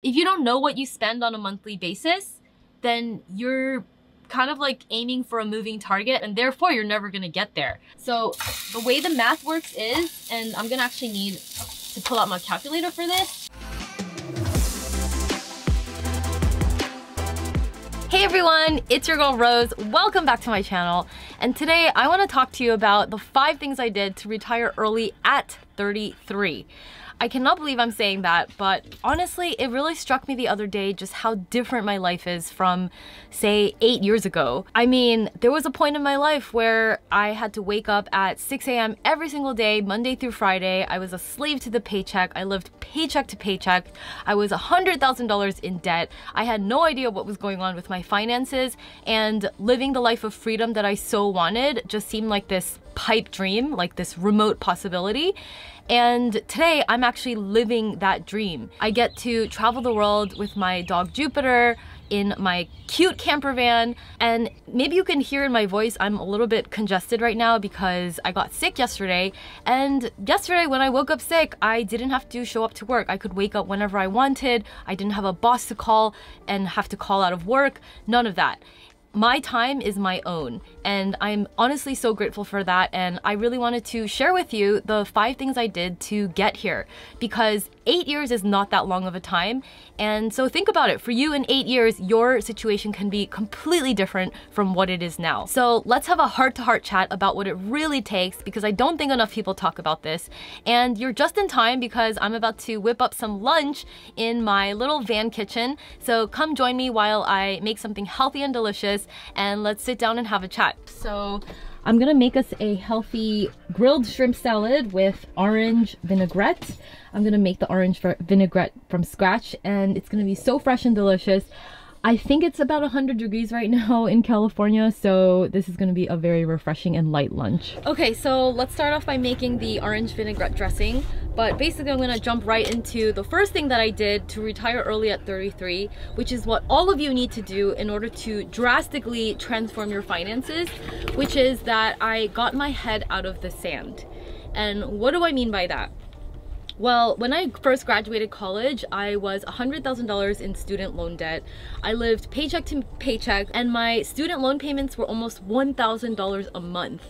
If you don't know what you spend on a monthly basis, then you're kind of like aiming for a moving target and therefore you're never gonna get there. So the way the math works is, and I'm gonna actually need to pull out my calculator for this. Hey everyone, it's your girl Rose. Welcome back to my channel. And today I wanna to talk to you about the five things I did to retire early at 33. I cannot believe I'm saying that, but honestly, it really struck me the other day just how different my life is from, say, eight years ago. I mean, there was a point in my life where I had to wake up at 6 a.m. every single day, Monday through Friday. I was a slave to the paycheck. I lived paycheck to paycheck. I was $100,000 in debt. I had no idea what was going on with my finances, and living the life of freedom that I so wanted just seemed like this pipe dream, like this remote possibility. And today I'm actually living that dream. I get to travel the world with my dog Jupiter in my cute camper van. And maybe you can hear in my voice, I'm a little bit congested right now because I got sick yesterday. And yesterday when I woke up sick, I didn't have to show up to work. I could wake up whenever I wanted. I didn't have a boss to call and have to call out of work. None of that my time is my own and I'm honestly so grateful for that and I really wanted to share with you the five things I did to get here because eight years is not that long of a time. And so think about it. For you in eight years your situation can be completely different from what it is now. So let's have a heart-to-heart chat about what it really takes because I don't think enough people talk about this. And you're just in time because I'm about to whip up some lunch in my little van kitchen. So come join me while I make something healthy and delicious and let's sit down and have a chat. So I'm gonna make us a healthy grilled shrimp salad with orange vinaigrette. I'm gonna make the orange vinaigrette from scratch and it's gonna be so fresh and delicious. I think it's about 100 degrees right now in California, so this is gonna be a very refreshing and light lunch. Okay, so let's start off by making the orange vinaigrette dressing. But basically I'm gonna jump right into the first thing that I did to retire early at 33, which is what all of you need to do in order to drastically transform your finances, which is that I got my head out of the sand. And what do I mean by that? Well, when I first graduated college, I was $100,000 in student loan debt. I lived paycheck to paycheck and my student loan payments were almost $1,000 a month.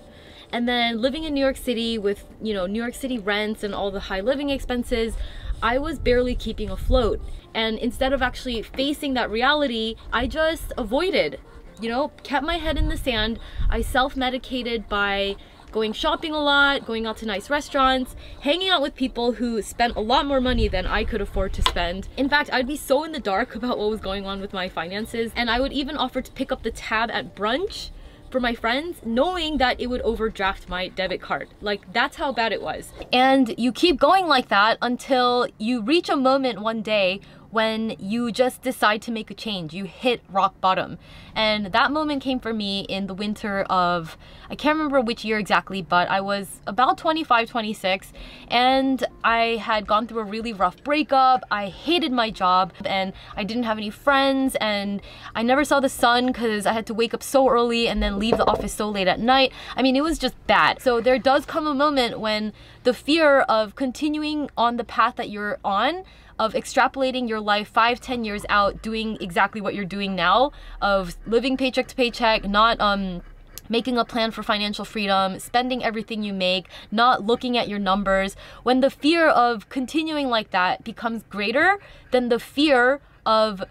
And then living in New York City with, you know, New York City rents and all the high living expenses, I was barely keeping afloat. And instead of actually facing that reality, I just avoided, you know, kept my head in the sand. I self-medicated by going shopping a lot, going out to nice restaurants, hanging out with people who spent a lot more money than I could afford to spend. In fact, I'd be so in the dark about what was going on with my finances and I would even offer to pick up the tab at brunch for my friends knowing that it would overdraft my debit card. Like that's how bad it was. And you keep going like that until you reach a moment one day when you just decide to make a change. You hit rock bottom. And that moment came for me in the winter of, I can't remember which year exactly, but I was about 25, 26, and I had gone through a really rough breakup. I hated my job, and I didn't have any friends, and I never saw the sun because I had to wake up so early and then leave the office so late at night. I mean, it was just bad. So there does come a moment when the fear of continuing on the path that you're on of extrapolating your life five, ten years out, doing exactly what you're doing now, of living paycheck to paycheck, not um making a plan for financial freedom, spending everything you make, not looking at your numbers, when the fear of continuing like that becomes greater than the fear of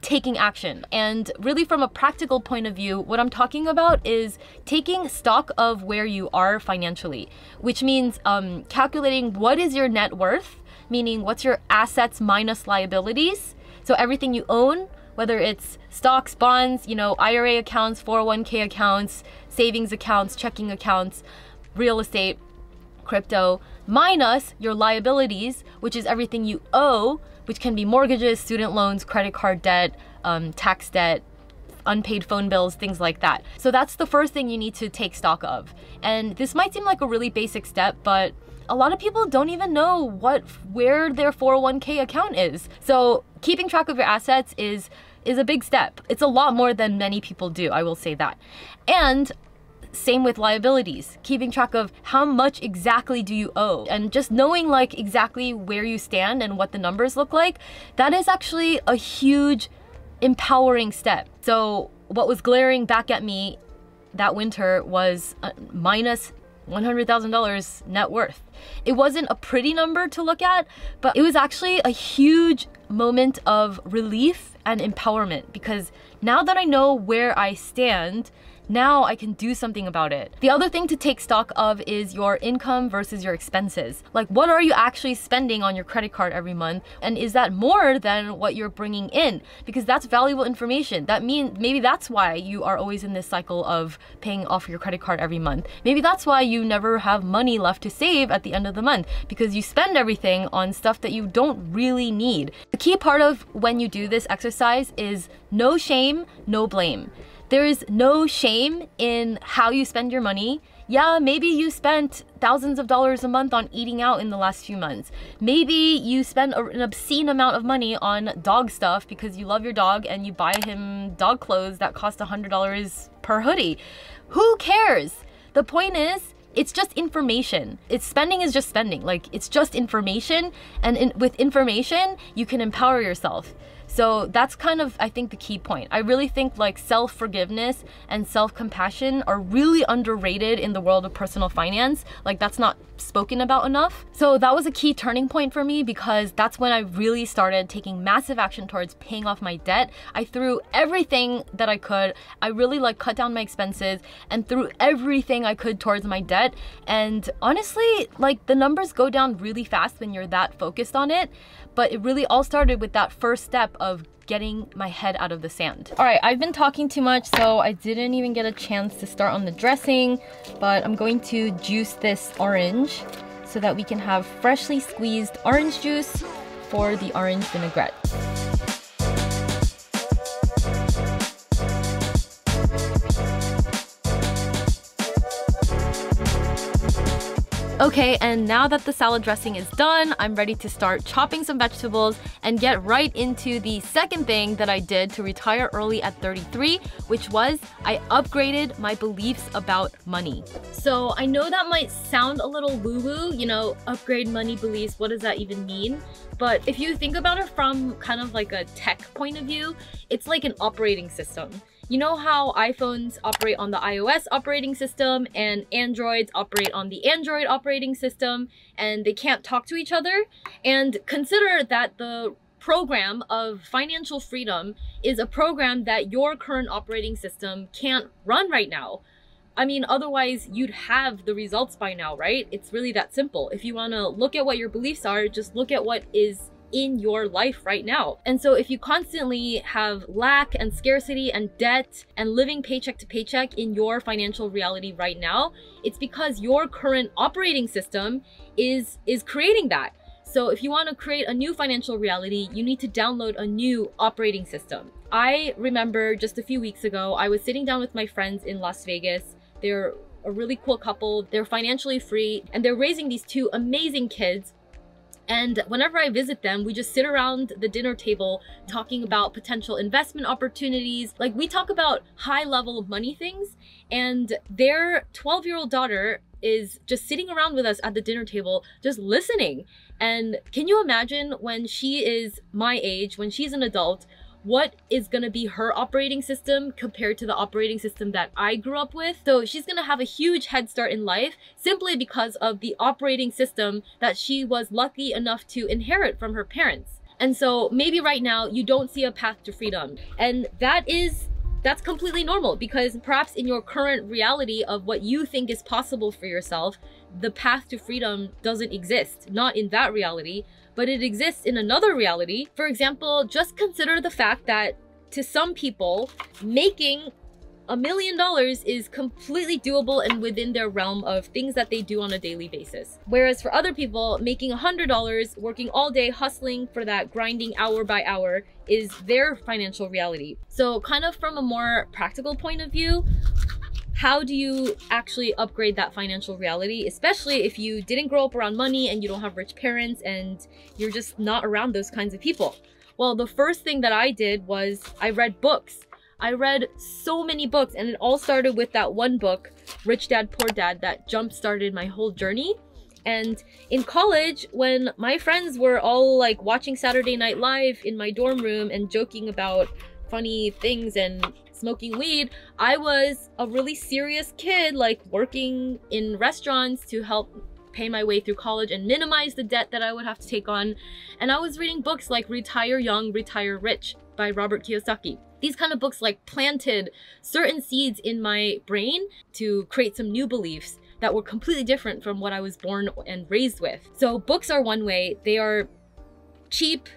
taking action. And really from a practical point of view, what I'm talking about is taking stock of where you are financially, which means um, calculating what is your net worth meaning what's your assets minus liabilities. So everything you own, whether it's stocks, bonds, you know, IRA accounts, 401k accounts, savings accounts, checking accounts, real estate, crypto, minus your liabilities, which is everything you owe, which can be mortgages, student loans, credit card debt, um, tax debt, unpaid phone bills, things like that. So that's the first thing you need to take stock of. And this might seem like a really basic step, but a lot of people don't even know what where their 401k account is. So keeping track of your assets is is a big step. It's a lot more than many people do, I will say that. And Same with liabilities, keeping track of how much exactly do you owe and just knowing like exactly where you stand and what the numbers look like, that is actually a huge empowering step. So what was glaring back at me that winter was uh, minus $100,000 net worth. It wasn't a pretty number to look at, but it was actually a huge moment of relief and empowerment because now that I know where I stand, now I can do something about it. The other thing to take stock of is your income versus your expenses. Like what are you actually spending on your credit card every month? And is that more than what you're bringing in? Because that's valuable information. That means maybe that's why you are always in this cycle of paying off your credit card every month. Maybe that's why you never have money left to save at the end of the month because you spend everything on stuff that you don't really need. The key part of when you do this exercise is no shame, no blame. There is no shame in how you spend your money. Yeah, maybe you spent thousands of dollars a month on eating out in the last few months. Maybe you spend an obscene amount of money on dog stuff because you love your dog and you buy him dog clothes that cost $100 per hoodie. Who cares? The point is, it's just information. It's spending is just spending. Like it's just information and in, with information, you can empower yourself. So that's kind of, I think, the key point. I really think like self forgiveness and self compassion are really underrated in the world of personal finance. Like, that's not spoken about enough. So that was a key turning point for me because that's when I really started taking massive action towards paying off my debt. I threw everything that I could. I really like cut down my expenses and threw everything I could towards my debt. And honestly, like the numbers go down really fast when you're that focused on it. But it really all started with that first step of getting my head out of the sand. All right, I've been talking too much, so I didn't even get a chance to start on the dressing, but I'm going to juice this orange so that we can have freshly squeezed orange juice for the orange vinaigrette. Okay, and now that the salad dressing is done, I'm ready to start chopping some vegetables and get right into the second thing that I did to retire early at 33, which was I upgraded my beliefs about money. So I know that might sound a little woo-woo, you know, upgrade money beliefs, what does that even mean? But if you think about it from kind of like a tech point of view, it's like an operating system. You know how iPhones operate on the iOS operating system and Androids operate on the Android operating system and they can't talk to each other? And consider that the program of financial freedom is a program that your current operating system can't run right now. I mean, otherwise you'd have the results by now, right? It's really that simple. If you want to look at what your beliefs are, just look at what is in your life right now. And so if you constantly have lack and scarcity and debt and living paycheck to paycheck in your financial reality right now, it's because your current operating system is is creating that. So if you want to create a new financial reality, you need to download a new operating system. I remember just a few weeks ago, I was sitting down with my friends in Las Vegas. They're a really cool couple. They're financially free and they're raising these two amazing kids and whenever I visit them, we just sit around the dinner table talking about potential investment opportunities. Like we talk about high level money things and their 12 year old daughter is just sitting around with us at the dinner table, just listening. And can you imagine when she is my age, when she's an adult, what is going to be her operating system compared to the operating system that I grew up with. So she's going to have a huge head start in life simply because of the operating system that she was lucky enough to inherit from her parents. And so maybe right now you don't see a path to freedom. And that is that's completely normal because perhaps in your current reality of what you think is possible for yourself, the path to freedom doesn't exist. Not in that reality, but it exists in another reality. For example, just consider the fact that to some people, making a million dollars is completely doable and within their realm of things that they do on a daily basis. Whereas for other people, making a hundred dollars, working all day, hustling for that grinding hour by hour is their financial reality. So kind of from a more practical point of view, how do you actually upgrade that financial reality, especially if you didn't grow up around money and you don't have rich parents and you're just not around those kinds of people? Well, the first thing that I did was I read books I read so many books and it all started with that one book, Rich Dad Poor Dad, that jump started my whole journey. And in college, when my friends were all like watching Saturday Night Live in my dorm room and joking about funny things and smoking weed, I was a really serious kid, like working in restaurants to help pay my way through college and minimize the debt that I would have to take on. And I was reading books like Retire Young, Retire Rich by Robert Kiyosaki. These kind of books like planted certain seeds in my brain to create some new beliefs that were completely different from what I was born and raised with. So books are one way. They are cheap,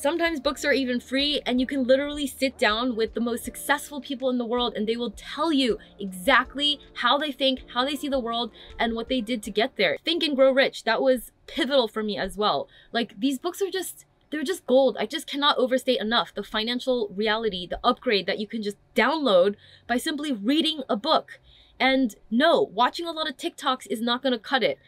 Sometimes books are even free and you can literally sit down with the most successful people in the world and they will tell you exactly how they think, how they see the world, and what they did to get there. Think and Grow Rich, that was pivotal for me as well. Like these books are just they're just gold. I just cannot overstate enough the financial reality, the upgrade that you can just download by simply reading a book. And no, watching a lot of TikToks is not going to cut it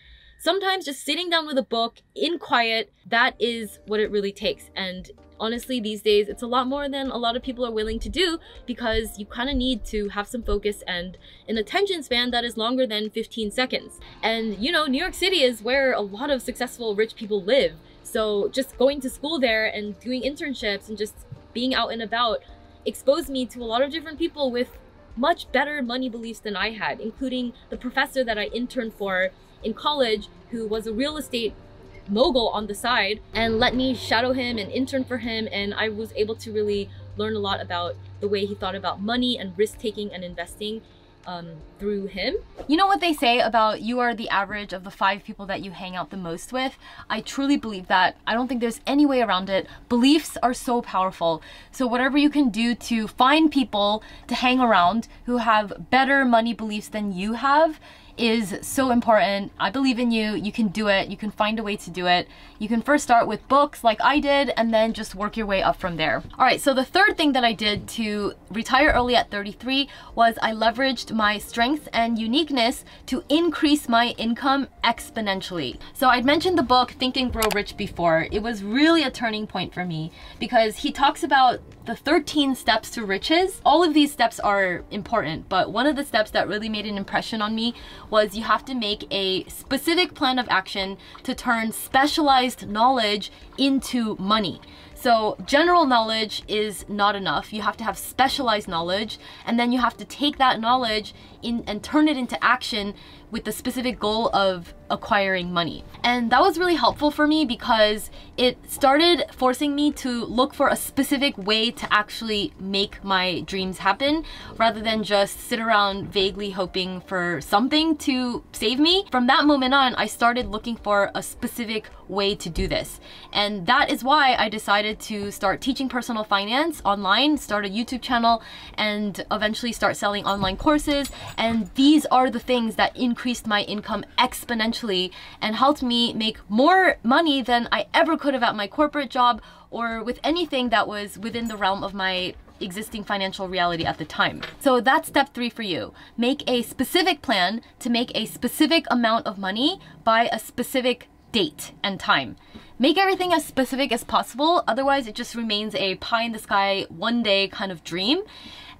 sometimes just sitting down with a book in quiet, that is what it really takes. And honestly, these days, it's a lot more than a lot of people are willing to do because you kind of need to have some focus and an attention span that is longer than 15 seconds. And you know, New York City is where a lot of successful rich people live. So just going to school there and doing internships and just being out and about exposed me to a lot of different people with much better money beliefs than I had, including the professor that I interned for in college who was a real estate mogul on the side and let me shadow him and intern for him and I was able to really learn a lot about the way he thought about money and risk taking and investing um, through him. You know what they say about you are the average of the five people that you hang out the most with? I truly believe that. I don't think there's any way around it. Beliefs are so powerful. So whatever you can do to find people to hang around who have better money beliefs than you have is so important. I believe in you. You can do it. You can find a way to do it. You can first start with books like I did and then just work your way up from there. All right, so the third thing that I did to retire early at 33 was I leveraged my strengths and uniqueness to increase my income exponentially. So I'd mentioned the book Think and Grow Rich before. It was really a turning point for me because he talks about the 13 steps to riches. All of these steps are important, but one of the steps that really made an impression on me was you have to make a specific plan of action to turn specialized knowledge into money. So general knowledge is not enough. You have to have specialized knowledge and then you have to take that knowledge in and turn it into action with the specific goal of acquiring money. And that was really helpful for me because it started forcing me to look for a specific way to actually make my dreams happen rather than just sit around vaguely hoping for something to save me. From that moment on, I started looking for a specific way to do this. And that is why I decided to start teaching personal finance online, start a YouTube channel, and eventually start selling online courses. And these are the things that increased my income exponentially and helped me make more money than I ever could have at my corporate job or with anything that was within the realm of my existing financial reality at the time. So that's step three for you. Make a specific plan to make a specific amount of money by a specific date and time. Make everything as specific as possible, otherwise it just remains a pie in the sky, one day kind of dream.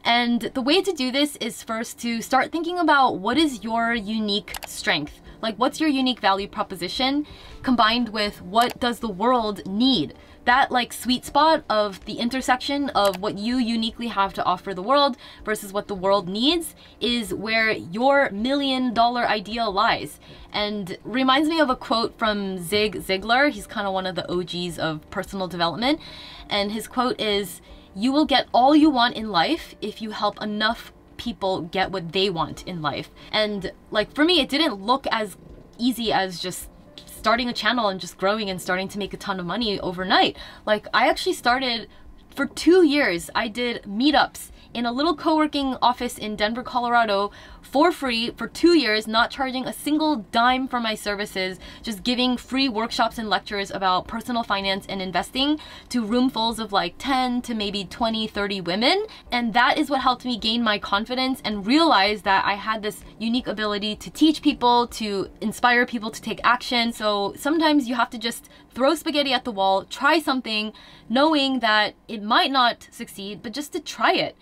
And the way to do this is first to start thinking about what is your unique strength? Like what's your unique value proposition combined with what does the world need? that like sweet spot of the intersection of what you uniquely have to offer the world versus what the world needs is where your million dollar idea lies. And reminds me of a quote from Zig Ziglar. He's kind of one of the OGs of personal development. And his quote is, you will get all you want in life if you help enough people get what they want in life. And like for me, it didn't look as easy as just starting a channel and just growing and starting to make a ton of money overnight. Like I actually started for two years, I did meetups in a little co-working office in Denver, Colorado for free for two years, not charging a single dime for my services, just giving free workshops and lectures about personal finance and investing to roomfuls of like 10 to maybe 20, 30 women. And that is what helped me gain my confidence and realize that I had this unique ability to teach people, to inspire people to take action. So sometimes you have to just throw spaghetti at the wall, try something, knowing that it might not succeed, but just to try it.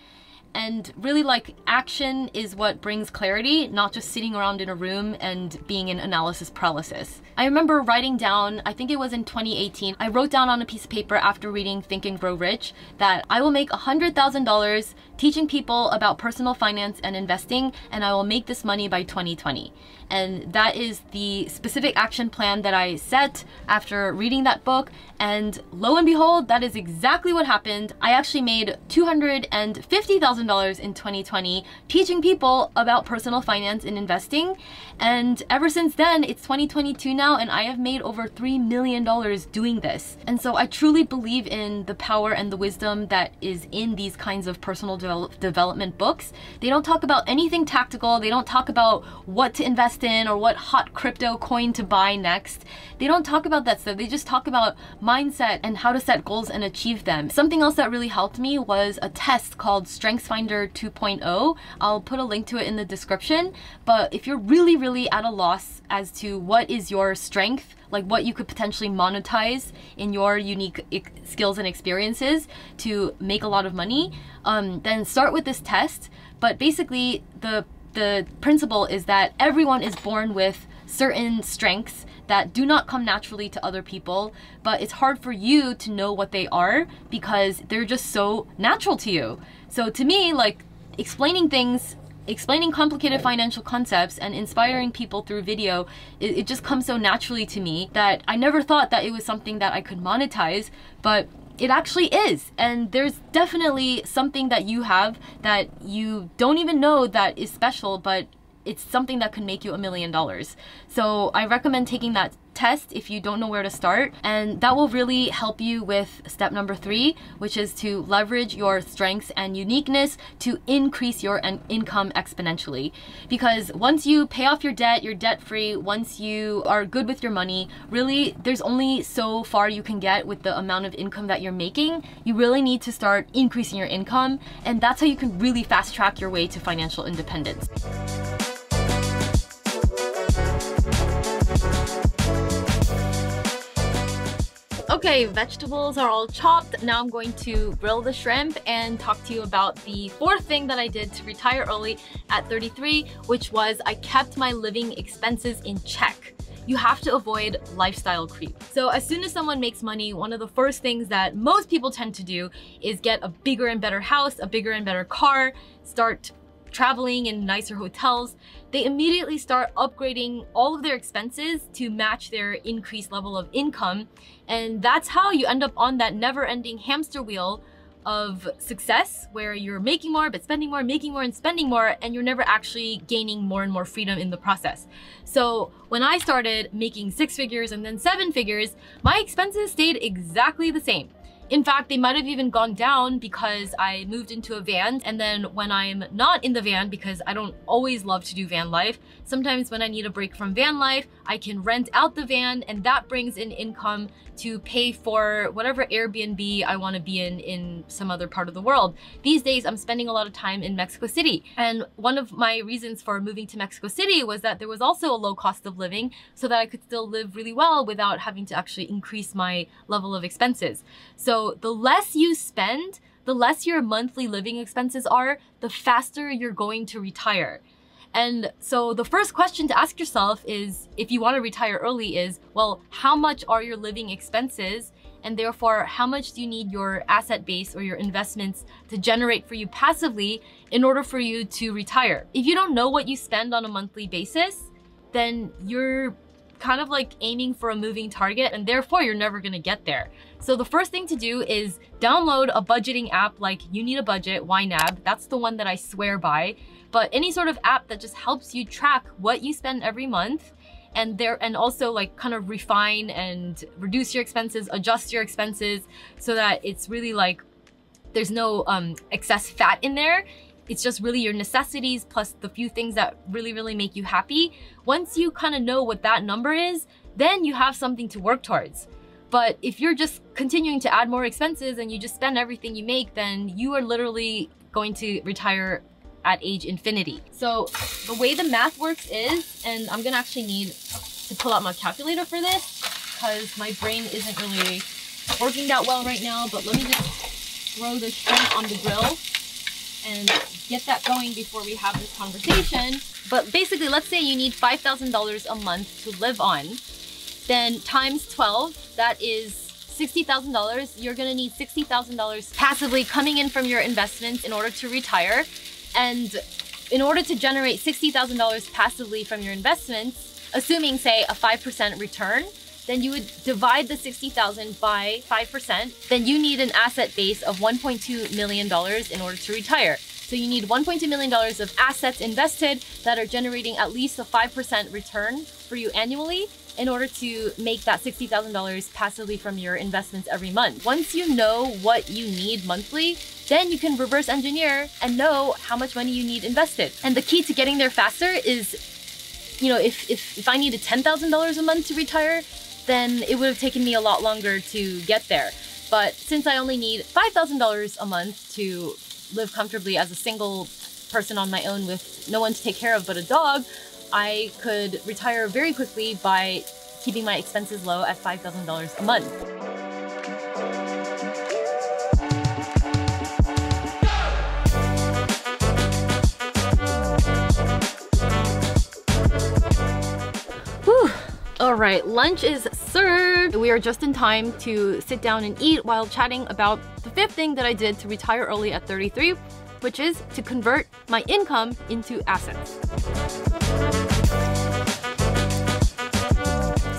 And really like action is what brings clarity, not just sitting around in a room and being in analysis paralysis. I remember writing down, I think it was in 2018, I wrote down on a piece of paper after reading Think and Grow Rich that I will make $100,000 teaching people about personal finance and investing and I will make this money by 2020. And that is the specific action plan that I set after reading that book. And lo and behold, that is exactly what happened. I actually made $250,000 in 2020 teaching people about personal finance and investing. And ever since then, it's 2022 now, and I have made over $3 million doing this. And so I truly believe in the power and the wisdom that is in these kinds of personal develop development books. They don't talk about anything tactical, they don't talk about what to invest invest in or what hot crypto coin to buy next. They don't talk about that stuff. They just talk about mindset and how to set goals and achieve them. Something else that really helped me was a test called StrengthsFinder 2.0. I'll put a link to it in the description. But if you're really, really at a loss as to what is your strength, like what you could potentially monetize in your unique skills and experiences to make a lot of money, um, then start with this test. But basically, the the principle is that everyone is born with certain strengths that do not come naturally to other people, but it's hard for you to know what they are because they're just so natural to you. So to me, like explaining things explaining complicated financial concepts and inspiring people through video, it, it, just comes so naturally to me that I never thought that it was something that I could monetize, but it actually is. And there's definitely something that you have that you don't even know that is special, but it's something that could make you a million dollars. So I recommend taking that test if you don't know where to start and that will really help you with step number three which is to leverage your strengths and uniqueness to increase your income exponentially. Because once you pay off your debt you're debt free once you are good with your money really there's only so far you can get with the amount of income that you're making. You really need to start increasing your income and that's how you can really fast track your way to financial independence. Okay, vegetables are all chopped. Now I'm going to grill the shrimp and talk to you about the fourth thing that I did to retire early at 33, which was I kept my living expenses in check you have to avoid lifestyle creep. So as soon as someone makes money, one of the first things that most people tend to do is get a bigger and better house, a bigger and better car, start traveling in nicer hotels, they immediately start upgrading all of their expenses to match their increased level of income. And that's how you end up on that never ending hamster wheel of success where you're making more but spending more, making more and spending more, and you're never actually gaining more and more freedom in the process. So when I started making six figures and then seven figures, my expenses stayed exactly the same. In fact, they might have even gone down because I moved into a van. And then when I'm not in the van, because I don't always love to do van life, sometimes when I need a break from van life, I can rent out the van and that brings in income to pay for whatever Airbnb I want to be in in some other part of the world. These days, I'm spending a lot of time in Mexico City. And one of my reasons for moving to Mexico City was that there was also a low cost of living so that I could still live really well without having to actually increase my level of expenses. So the less you spend, the less your monthly living expenses are, the faster you're going to retire. And so the first question to ask yourself is, if you want to retire early is, well, how much are your living expenses? And therefore, how much do you need your asset base or your investments to generate for you passively in order for you to retire? If you don't know what you spend on a monthly basis, then you're kind of like aiming for a moving target and therefore you're never gonna get there. So the first thing to do is download a budgeting app like You Need a Budget, YNAB. That's the one that I swear by. But any sort of app that just helps you track what you spend every month and there and also like kind of refine and reduce your expenses adjust your expenses so that it's really like there's no um, excess fat in there. It's just really your necessities plus the few things that really really make you happy. Once you kind of know what that number is then you have something to work towards but if you're just continuing to add more expenses and you just spend everything you make then you are literally going to retire at age infinity. So the way the math works is, and I'm gonna actually need to pull out my calculator for this because my brain isn't really working that well right now, but let me just throw the shrimp on the grill and get that going before we have this conversation. But basically, let's say you need $5,000 a month to live on. Then times 12, that is $60,000. You're gonna need $60,000 passively coming in from your investments in order to retire. And in order to generate $60,000 passively from your investments, assuming say a 5% return, then you would divide the 60,000 by 5%. Then you need an asset base of $1.2 million in order to retire. So you need $1.2 million of assets invested that are generating at least a 5% return for you annually in order to make that $60,000 passively from your investments every month. Once you know what you need monthly, then you can reverse engineer and know how much money you need invested. And the key to getting there faster is, you know, if, if, if I needed $10,000 a month to retire, then it would have taken me a lot longer to get there. But since I only need $5,000 a month to live comfortably as a single person on my own with no one to take care of but a dog, I could retire very quickly by keeping my expenses low at $5,000 a month. All right, lunch is served. We are just in time to sit down and eat while chatting about the fifth thing that I did to retire early at 33, which is to convert my income into assets.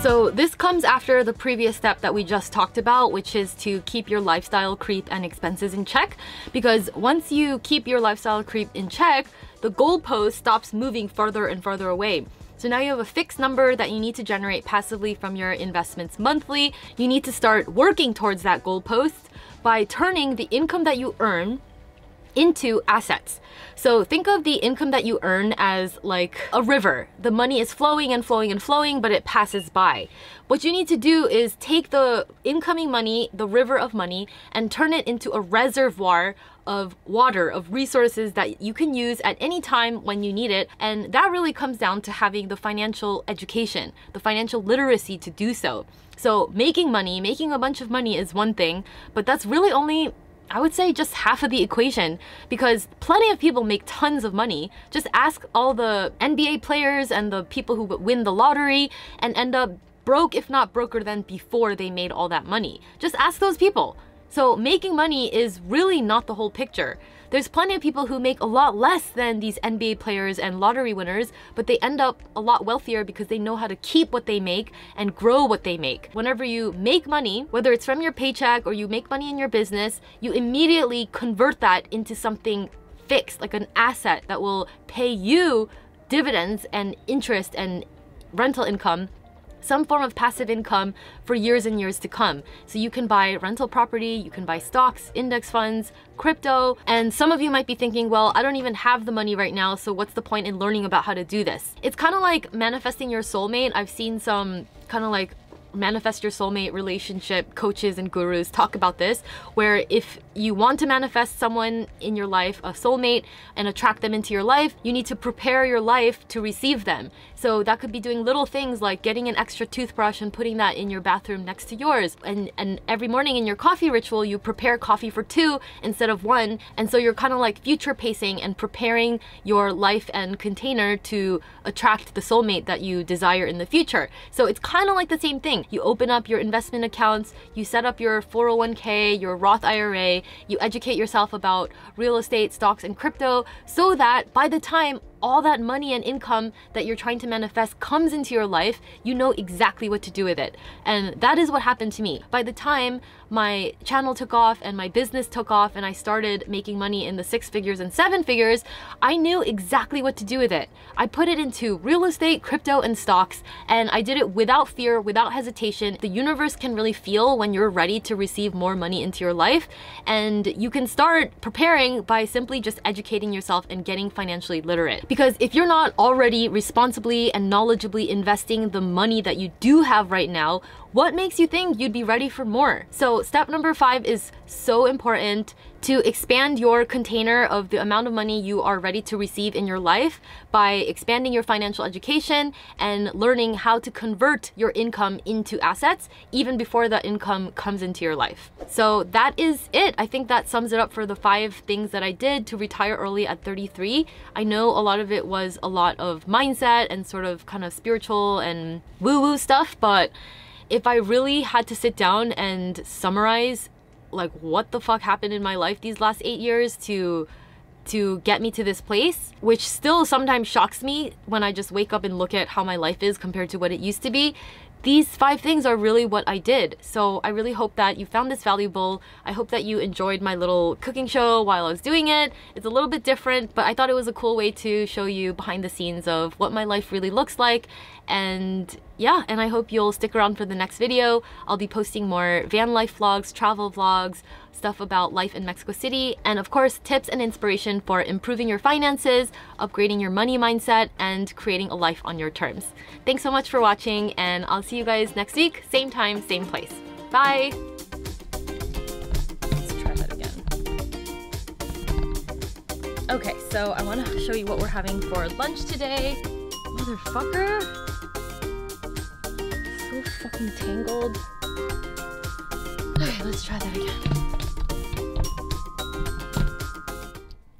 So this comes after the previous step that we just talked about, which is to keep your lifestyle creep and expenses in check. Because once you keep your lifestyle creep in check, the goalpost stops moving further and further away. So now you have a fixed number that you need to generate passively from your investments monthly. You need to start working towards that goalpost by turning the income that you earn into assets. So think of the income that you earn as like a river. The money is flowing and flowing and flowing, but it passes by. What you need to do is take the incoming money, the river of money, and turn it into a reservoir of water, of resources that you can use at any time when you need it. And that really comes down to having the financial education, the financial literacy to do so. So making money, making a bunch of money is one thing, but that's really only I would say just half of the equation because plenty of people make tons of money. Just ask all the NBA players and the people who win the lottery and end up broke, if not broker than before they made all that money. Just ask those people. So making money is really not the whole picture. There's plenty of people who make a lot less than these NBA players and lottery winners, but they end up a lot wealthier because they know how to keep what they make and grow what they make. Whenever you make money, whether it's from your paycheck or you make money in your business, you immediately convert that into something fixed, like an asset that will pay you dividends and interest and rental income some form of passive income for years and years to come. So you can buy rental property, you can buy stocks, index funds, crypto, and some of you might be thinking, well, I don't even have the money right now, so what's the point in learning about how to do this? It's kind of like manifesting your soulmate. I've seen some kind of like manifest your soulmate relationship coaches and gurus talk about this where if you want to manifest someone in your life a soulmate and attract them into your life you need to prepare your life to receive them. So that could be doing little things like getting an extra toothbrush and putting that in your bathroom next to yours. And and every morning in your coffee ritual you prepare coffee for two instead of one. And so you're kind of like future pacing and preparing your life and container to attract the soulmate that you desire in the future. So it's kind of like the same thing. You open up your investment accounts, you set up your 401k, your Roth IRA, you educate yourself about real estate, stocks, and crypto so that by the time all that money and income that you're trying to manifest comes into your life, you know exactly what to do with it. And that is what happened to me. By the time my channel took off and my business took off and I started making money in the six figures and seven figures, I knew exactly what to do with it. I put it into real estate, crypto, and stocks, and I did it without fear, without hesitation. The universe can really feel when you're ready to receive more money into your life, and you can start preparing by simply just educating yourself and getting financially literate. Because if you're not already responsibly and knowledgeably investing the money that you do have right now, what makes you think you'd be ready for more? So step number five is so important to expand your container of the amount of money you are ready to receive in your life by expanding your financial education and learning how to convert your income into assets even before the income comes into your life. So that is it. I think that sums it up for the five things that I did to retire early at 33. I know a lot of it was a lot of mindset and sort of kind of spiritual and woo-woo stuff, but if I really had to sit down and summarize like what the fuck happened in my life these last eight years to to get me to this place, which still sometimes shocks me when I just wake up and look at how my life is compared to what it used to be. These five things are really what I did. So I really hope that you found this valuable. I hope that you enjoyed my little cooking show while I was doing it. It's a little bit different, but I thought it was a cool way to show you behind the scenes of what my life really looks like and yeah, and I hope you'll stick around for the next video. I'll be posting more van life vlogs, travel vlogs, stuff about life in Mexico City, and of course, tips and inspiration for improving your finances, upgrading your money mindset, and creating a life on your terms. Thanks so much for watching, and I'll see you guys next week, same time, same place. Bye! Let's try that again. Okay, so I want to show you what we're having for lunch today. Motherfucker! Fucking tangled. Okay, let's try that again.